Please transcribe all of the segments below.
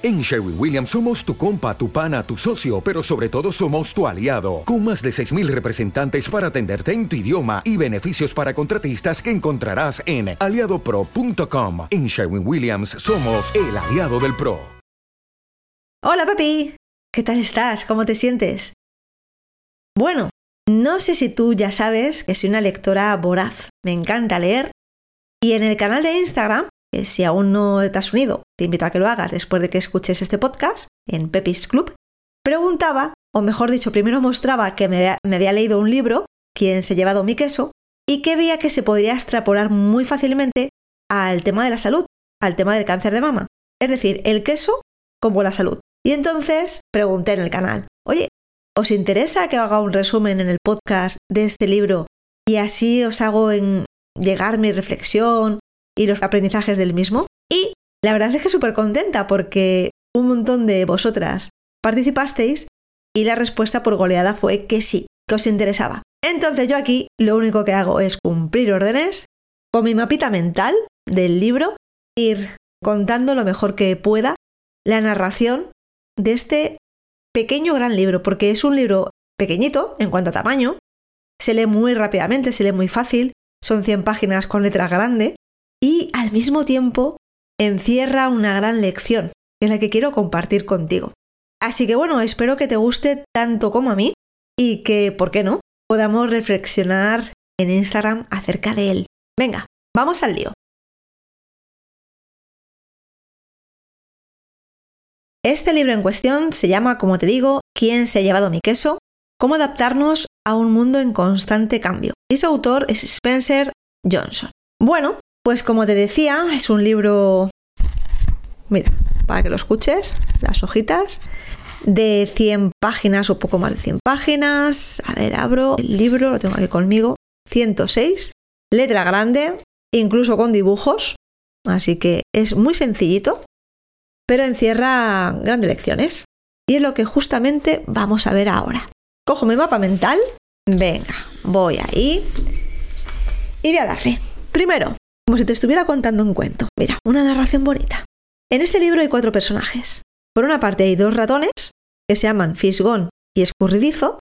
En Sherwin Williams somos tu compa, tu pana, tu socio, pero sobre todo somos tu aliado, con más de 6.000 representantes para atenderte en tu idioma y beneficios para contratistas que encontrarás en aliadopro.com. En Sherwin Williams somos el aliado del PRO. Hola papi, ¿qué tal estás? ¿Cómo te sientes? Bueno, no sé si tú ya sabes que soy una lectora voraz, me encanta leer y en el canal de Instagram si aún no te has unido, te invito a que lo hagas después de que escuches este podcast en Pepis Club, preguntaba, o mejor dicho, primero mostraba que me había, leído un libro, Quién se ha llevado mi queso, y que veía que se podría extrapolar muy fácilmente al tema de la salud, al tema del cáncer de mama. Es decir, el queso como la salud. Y entonces pregunté en el canal, oye, ¿os interesa que haga un resumen en el podcast de este libro y así os hago en llegar mi reflexión y los aprendizajes del mismo. Y la verdad es que súper contenta porque un montón de vosotras participasteis y la respuesta por goleada fue que sí, que os interesaba. Entonces yo aquí lo único que hago es cumplir órdenes con mi mapita mental del libro, ir contando lo mejor que pueda la narración de este pequeño gran libro, porque es un libro pequeñito en cuanto a tamaño, se lee muy rápidamente, se lee muy fácil, son 100 páginas con letra grande, y al mismo tiempo encierra una gran lección, que es la que quiero compartir contigo. Así que bueno, espero que te guste tanto como a mí y que, ¿por qué no?, podamos reflexionar en Instagram acerca de él. Venga, vamos al lío. Este libro en cuestión se llama, como te digo, ¿Quién se ha llevado mi queso? Cómo adaptarnos a un mundo en constante cambio. Y su autor es Spencer Johnson. Bueno, pues como te decía, es un libro, mira, para que lo escuches, las hojitas, de 100 páginas o poco más de 100 páginas. A ver, abro el libro, lo tengo aquí conmigo, 106, letra grande, incluso con dibujos, así que es muy sencillito, pero encierra grandes lecciones. Y es lo que justamente vamos a ver ahora. Cojo mi mapa mental, venga, voy ahí y voy a darle. Primero, como si te estuviera contando un cuento. Mira, una narración bonita. En este libro hay cuatro personajes. Por una parte hay dos ratones, que se llaman Fisgón y Escurridizo,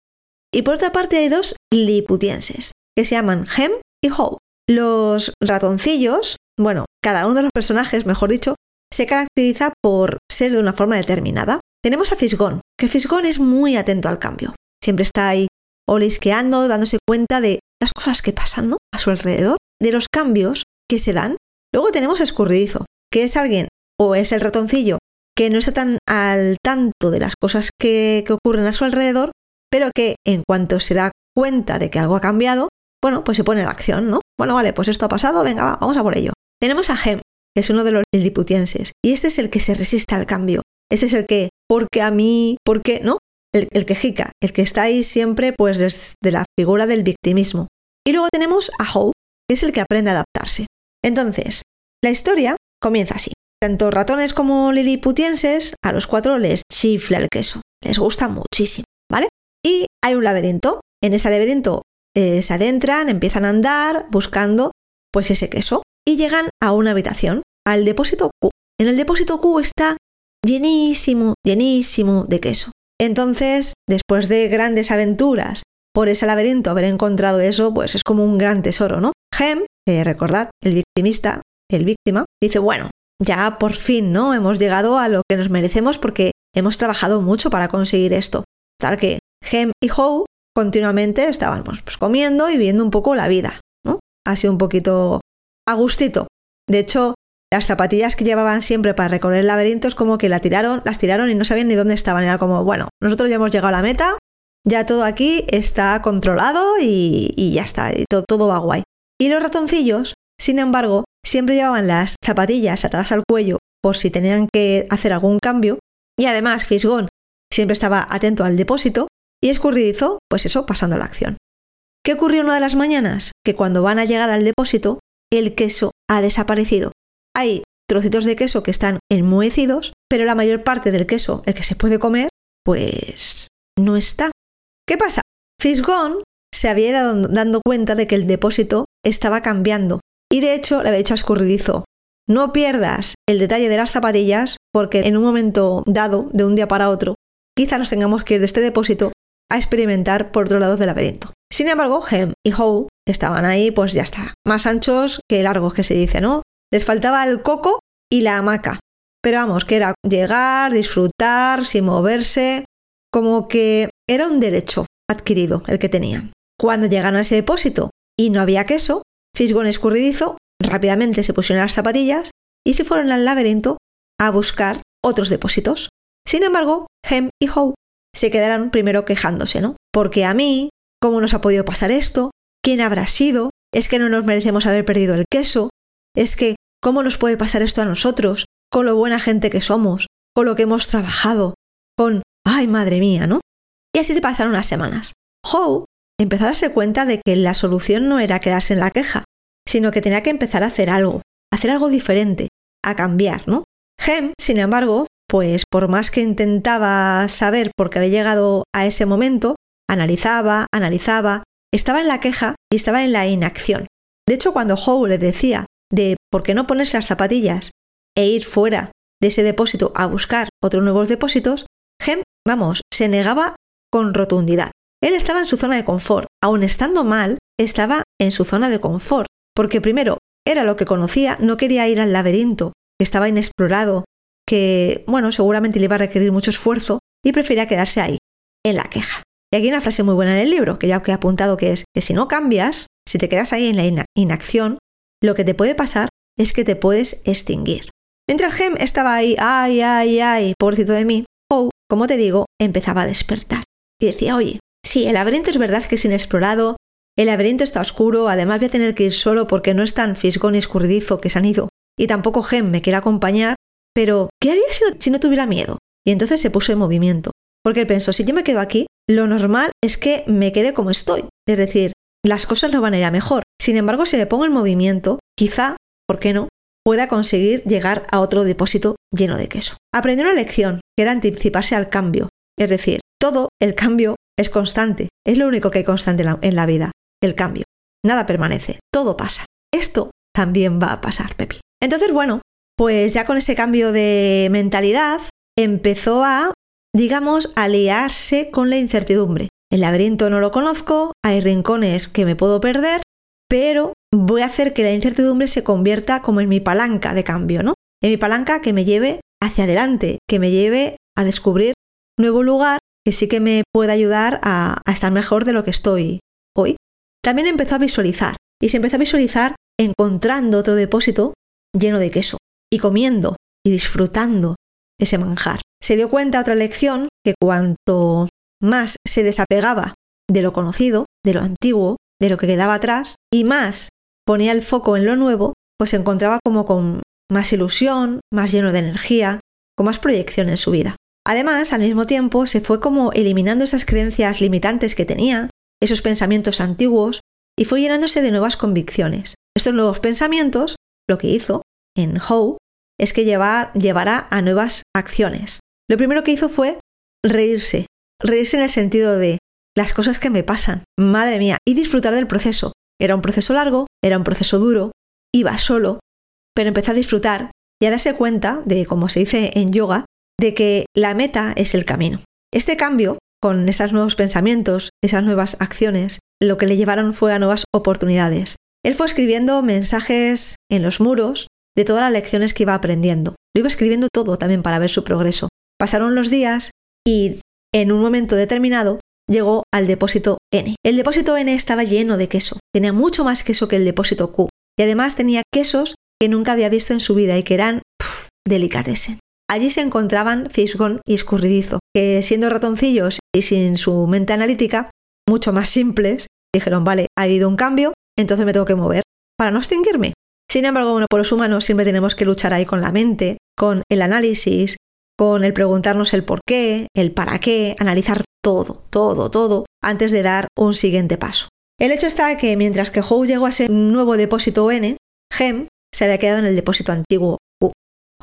y por otra parte hay dos liputienses, que se llaman Hem y Howe. Los ratoncillos, bueno, cada uno de los personajes, mejor dicho, se caracteriza por ser de una forma determinada. Tenemos a Fisgón, que Fisgón es muy atento al cambio. Siempre está ahí olisqueando, dándose cuenta de las cosas que pasan ¿no? a su alrededor, de los cambios que se dan. Luego tenemos escurridizo, que es alguien o es el ratoncillo que no está tan al tanto de las cosas que, ocurren a su alrededor, pero que en cuanto se da cuenta de que algo ha cambiado, bueno, pues se pone en acción, ¿no? Bueno, vale, pues esto ha pasado, venga, vamos a por ello. Tenemos a Gem, que es uno de los liliputienses, y este es el que se resiste al cambio. Este es el que, porque a mí, ¿por qué? ¿No? El, el que jica, el que está ahí siempre, pues desde la figura del victimismo. Y luego tenemos a Hope, que es el que aprende a Entonces, la historia comienza así. Tanto ratones como liliputienses, a los cuatro les chifla el queso. Les gusta muchísimo, ¿vale? Y hay un laberinto. En ese laberinto eh, se adentran, empiezan a andar buscando pues ese queso y llegan a una habitación, al depósito Q. En el depósito Q está llenísimo, llenísimo de queso. Entonces, después de grandes aventuras por ese laberinto, haber encontrado eso, pues es como un gran tesoro, ¿no? Gem recordad, el victimista, el víctima, dice, bueno, ya por fin, ¿no? Hemos llegado a lo que nos merecemos porque hemos trabajado mucho para conseguir esto. Tal que Hem y Howe continuamente estaban pues, pues, comiendo y viendo un poco la vida, ¿no? Así un poquito a gustito. De hecho, las zapatillas que llevaban siempre para recorrer el laberinto es como que la tiraron, las tiraron y no sabían ni dónde estaban. Era como, bueno, nosotros ya hemos llegado a la meta, ya todo aquí está controlado y, ya está, y todo, todo va guay. Y los ratoncillos, sin embargo, siempre llevaban las zapatillas atadas al cuello por si tenían que hacer algún cambio. Y además, Fisgón siempre estaba atento al depósito y Escurridizo, pues eso, pasando la acción. ¿Qué ocurrió una de las mañanas? Que cuando van a llegar al depósito, el queso ha desaparecido. Hay trocitos de queso que están enmohecidos, pero la mayor parte del queso, el que se puede comer, pues no está. ¿Qué pasa? Fisgón se había ido dando cuenta de que el depósito estaba cambiando y de hecho le había dicho a Escurridizo, no pierdas el detalle de las zapatillas porque en un momento dado, de un día para otro, quizá nos tengamos que ir de este depósito a experimentar por otro lado del laberinto. Sin embargo, Hem y Howe estaban ahí, pues ya está, más anchos que largos que se dice, ¿no? Les faltaba el coco y la hamaca. Pero vamos, que era llegar, disfrutar, sin moverse, como que era un derecho adquirido el que tenían. Cuando llegaron a ese depósito y no había queso, Fisgón escurridizo rápidamente se pusieron las zapatillas y se fueron al laberinto a buscar otros depósitos. Sin embargo, Hem y Howe se quedaron primero quejándose, ¿no? Porque a mí, ¿cómo nos ha podido pasar esto? ¿Quién habrá sido? ¿Es que no nos merecemos haber perdido el queso? ¿Es que cómo nos puede pasar esto a nosotros? Con lo buena gente que somos, con lo que hemos trabajado, con, ay madre mía, ¿no? Y así se pasaron las semanas. Howe empezó a darse cuenta de que la solución no era quedarse en la queja, sino que tenía que empezar a hacer algo, hacer algo diferente, a cambiar, ¿no? Hem, sin embargo, pues por más que intentaba saber por qué había llegado a ese momento, analizaba, analizaba, estaba en la queja y estaba en la inacción. De hecho, cuando Howe le decía de por qué no ponerse las zapatillas e ir fuera de ese depósito a buscar otros nuevos depósitos, Hem, vamos, se negaba con rotundidad. Él estaba en su zona de confort, aun estando mal, estaba en su zona de confort, porque primero era lo que conocía, no quería ir al laberinto, que estaba inexplorado, que, bueno, seguramente le iba a requerir mucho esfuerzo, y prefería quedarse ahí, en la queja. Y aquí hay una frase muy buena en el libro, que ya he apuntado, que es que si no cambias, si te quedas ahí en la inacción, lo que te puede pasar es que te puedes extinguir. Mientras Gem estaba ahí, ay, ay, ay, pobrecito de mí, Poe, como te digo, empezaba a despertar. Y decía, oye, sí, el laberinto es verdad que es inexplorado, el laberinto está oscuro, además voy a tener que ir solo porque no es tan fisgón y escurridizo que se han ido, y tampoco Gem me quiere acompañar, pero ¿qué haría si no, tuviera miedo? Y entonces se puso en movimiento, porque él pensó, si yo me quedo aquí, lo normal es que me quede como estoy, es decir, las cosas no van a ir a mejor. Sin embargo, si me pongo en movimiento, quizá, ¿por qué no?, pueda conseguir llegar a otro depósito lleno de queso. Aprendió una lección, que era anticiparse al cambio, es decir, todo el cambio es constante, es lo único que hay constante en la vida el cambio. Nada permanece, todo pasa. Esto también va a pasar, Pepi. Entonces, bueno, pues ya con ese cambio de mentalidad empezó a, digamos, aliarse con la incertidumbre. El laberinto no lo conozco, hay rincones que me puedo perder, pero voy a hacer que la incertidumbre se convierta como en mi palanca de cambio, ¿no? En mi palanca que me lleve hacia adelante, que me lleve a descubrir nuevo lugar que sí que me pueda ayudar a, a estar mejor de lo que estoy hoy. También empezó a visualizar y se empezó a visualizar encontrando otro depósito lleno de queso y comiendo y disfrutando ese manjar. Se dio cuenta otra lección que cuanto más se desapegaba de lo conocido, de lo antiguo, de lo que quedaba atrás, y más ponía el foco en lo nuevo, pues se encontraba como con más ilusión, más lleno de energía, con más proyección en su vida. Además, al mismo tiempo, se fue como eliminando esas creencias limitantes que tenía, esos pensamientos antiguos y fue llenándose de nuevas convicciones. Estos nuevos pensamientos, lo que hizo en Howe, es que llevar, llevará a nuevas acciones. Lo primero que hizo fue reírse, reírse en el sentido de las cosas que me pasan, madre mía, y disfrutar del proceso. Era un proceso largo, era un proceso duro, iba solo, pero empecé a disfrutar y a darse cuenta de, como se dice en yoga, de que la meta es el camino. Este cambio con esos nuevos pensamientos, esas nuevas acciones, lo que le llevaron fue a nuevas oportunidades. Él fue escribiendo mensajes en los muros de todas las lecciones que iba aprendiendo. Lo iba escribiendo todo también para ver su progreso. Pasaron los días y en un momento determinado llegó al depósito N. El depósito N estaba lleno de queso. Tenía mucho más queso que el depósito Q. Y además tenía quesos que nunca había visto en su vida y que eran delicatessen. Allí se encontraban Fisgón y Escurridizo, que siendo ratoncillos y sin su mente analítica, mucho más simples, dijeron, vale, ha habido un cambio, entonces me tengo que mover para no extinguirme. Sin embargo, bueno, por los humanos siempre tenemos que luchar ahí con la mente, con el análisis, con el preguntarnos el por qué, el para qué, analizar todo, todo, todo, antes de dar un siguiente paso. El hecho está que mientras que Howe llegó a ese nuevo depósito N, Gem se había quedado en el depósito antiguo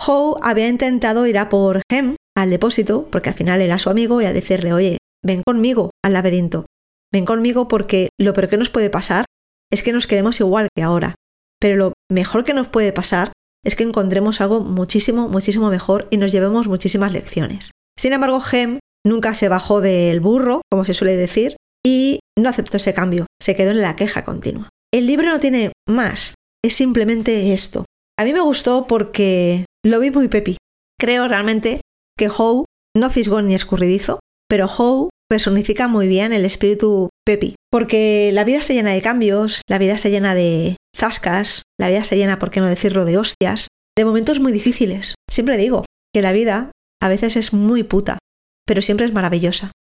Howe había intentado ir a por Hem al depósito, porque al final era su amigo, y a decirle, oye, ven conmigo al laberinto, ven conmigo porque lo peor que nos puede pasar es que nos quedemos igual que ahora. Pero lo mejor que nos puede pasar es que encontremos algo muchísimo, muchísimo mejor y nos llevemos muchísimas lecciones. Sin embargo, Gem nunca se bajó del burro, como se suele decir, y no aceptó ese cambio, se quedó en la queja continua. El libro no tiene más, es simplemente esto. A mí me gustó porque lo vi muy pepi. Creo realmente que Howe, no fisgón ni escurridizo, pero Howe personifica muy bien el espíritu pepi, porque la vida está llena de cambios, la vida está llena de zascas, la vida está llena, por qué no decirlo, de hostias, de momentos muy difíciles. Siempre digo que la vida a veces es muy puta, pero siempre es maravillosa.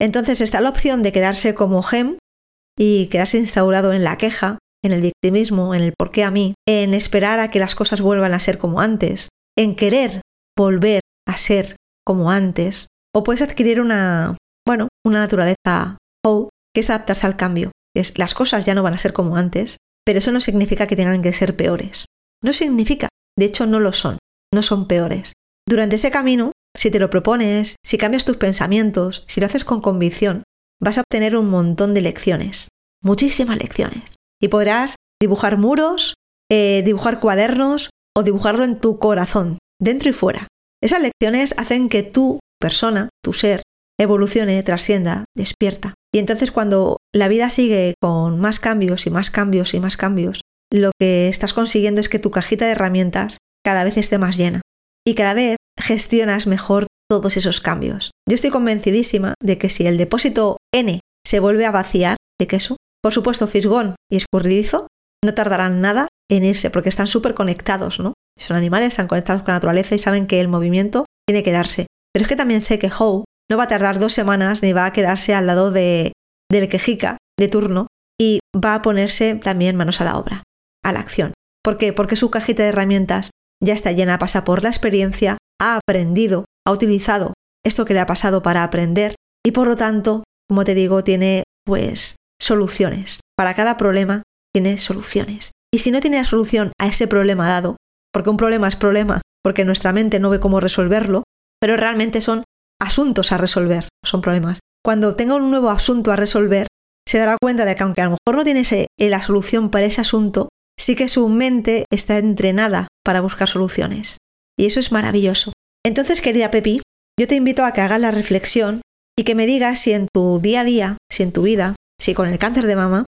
Entonces está la opción de quedarse como Gem y quedarse instaurado en la queja, en el victimismo, en el por qué a mí, en esperar a que las cosas vuelvan a ser como antes, en querer volver a ser como antes, o puedes adquirir una, bueno, una naturaleza o que es adaptarse al cambio. Es, las cosas ya no van a ser como antes, pero eso no significa que tengan que ser peores. No significa, de hecho no lo son, no son peores. Durante ese camino, si te lo propones, si cambias tus pensamientos, si lo haces con convicción, vas a obtener un montón de lecciones, muchísimas lecciones. Y podrás dibujar muros, eh, dibujar cuadernos o dibujarlo en tu corazón, dentro y fuera. Esas lecciones hacen que tu persona, tu ser, evolucione, trascienda, despierta. Y entonces cuando la vida sigue con más cambios y más cambios y más cambios, lo que estás consiguiendo es que tu cajita de herramientas cada vez esté más llena y cada vez gestionas mejor todos esos cambios. Yo estoy convencidísima de que si el depósito N se vuelve a vaciar de queso, por supuesto fisgón y escurridizo, no tardarán nada en irse porque están súper conectados, ¿no? Son animales, están conectados con la naturaleza y saben que el movimiento tiene que darse. Pero es que también sé que Howe no va a tardar dos semanas ni va a quedarse al lado de, del quejica de turno y va a ponerse también manos a la obra, a la acción. ¿Por qué? Porque su cajita de herramientas ya está llena, pasa por la experiencia, ha aprendido, ha utilizado esto que le ha pasado para aprender y por lo tanto, como te digo, tiene pues soluciones. Para cada problema tiene soluciones. Y si no tiene la solución a ese problema dado, porque un problema es problema, porque nuestra mente no ve cómo resolverlo, pero realmente son asuntos a resolver, son problemas. Cuando tenga un nuevo asunto a resolver, se dará cuenta de que aunque a lo mejor no tiene eh, la solución para ese asunto, sí que su mente está entrenada para buscar soluciones. Y eso es maravilloso. Entonces, querida Pepi, yo te invito a que hagas la reflexión y que me digas si en tu día a día, si en tu vida, si con el cáncer de mama,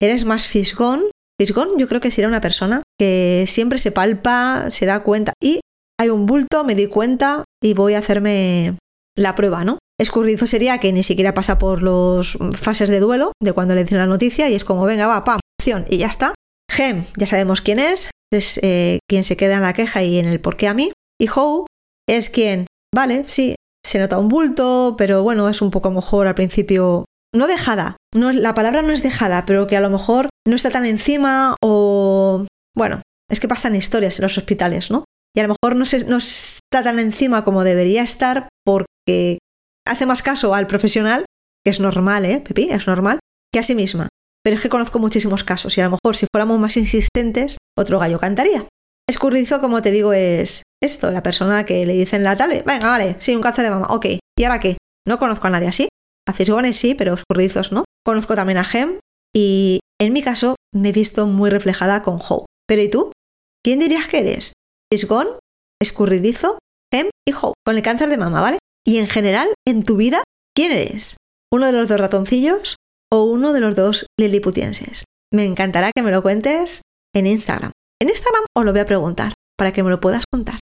eres más fisgón. Fisgón yo creo que sería una persona que siempre se palpa, se da cuenta y hay un bulto, me di cuenta y voy a hacerme la prueba, ¿no? Escurridizo sería que ni siquiera pasa por las fases de duelo de cuando le dicen la noticia y es como, venga, va, pam, acción y ya está. Gem, ya sabemos quién es, es eh, quien se queda en la queja y en el por qué a mí. Y Howe es quien, vale, sí, se nota un bulto, pero bueno, es un poco mejor al principio. No dejada, no, la palabra no es dejada, pero que a lo mejor no está tan encima o... Bueno, es que pasan historias en los hospitales, ¿no? Y a lo mejor no, no está tan encima como debería estar porque hace más caso al profesional, que es normal, ¿eh, Pepi? Es normal, que a sí misma. Pero es que conozco muchísimos casos y a lo mejor si fuéramos más insistentes, otro gallo cantaría. Escurridizo, como te digo, es esto, la persona que le dicen la tal, venga, vale, sí, un cáncer de mama, ok. ¿Y ahora qué? No conozco a nadie así. A fisgones sí, pero escurridizos no. Conozco también a Gem y en mi caso me he visto muy reflejada con Howe. Pero ¿y tú? ¿Quién dirías que eres? ¿Fisgón? ¿Escurridizo? Gem y Howe, con el cáncer de mama, ¿vale? Y en general, en tu vida, ¿quién eres? ¿Uno de los dos ratoncillos o uno de los dos liliputienses? Me encantará que me lo cuentes en Instagram. En Instagram os lo voy a preguntar para que me lo puedas contar.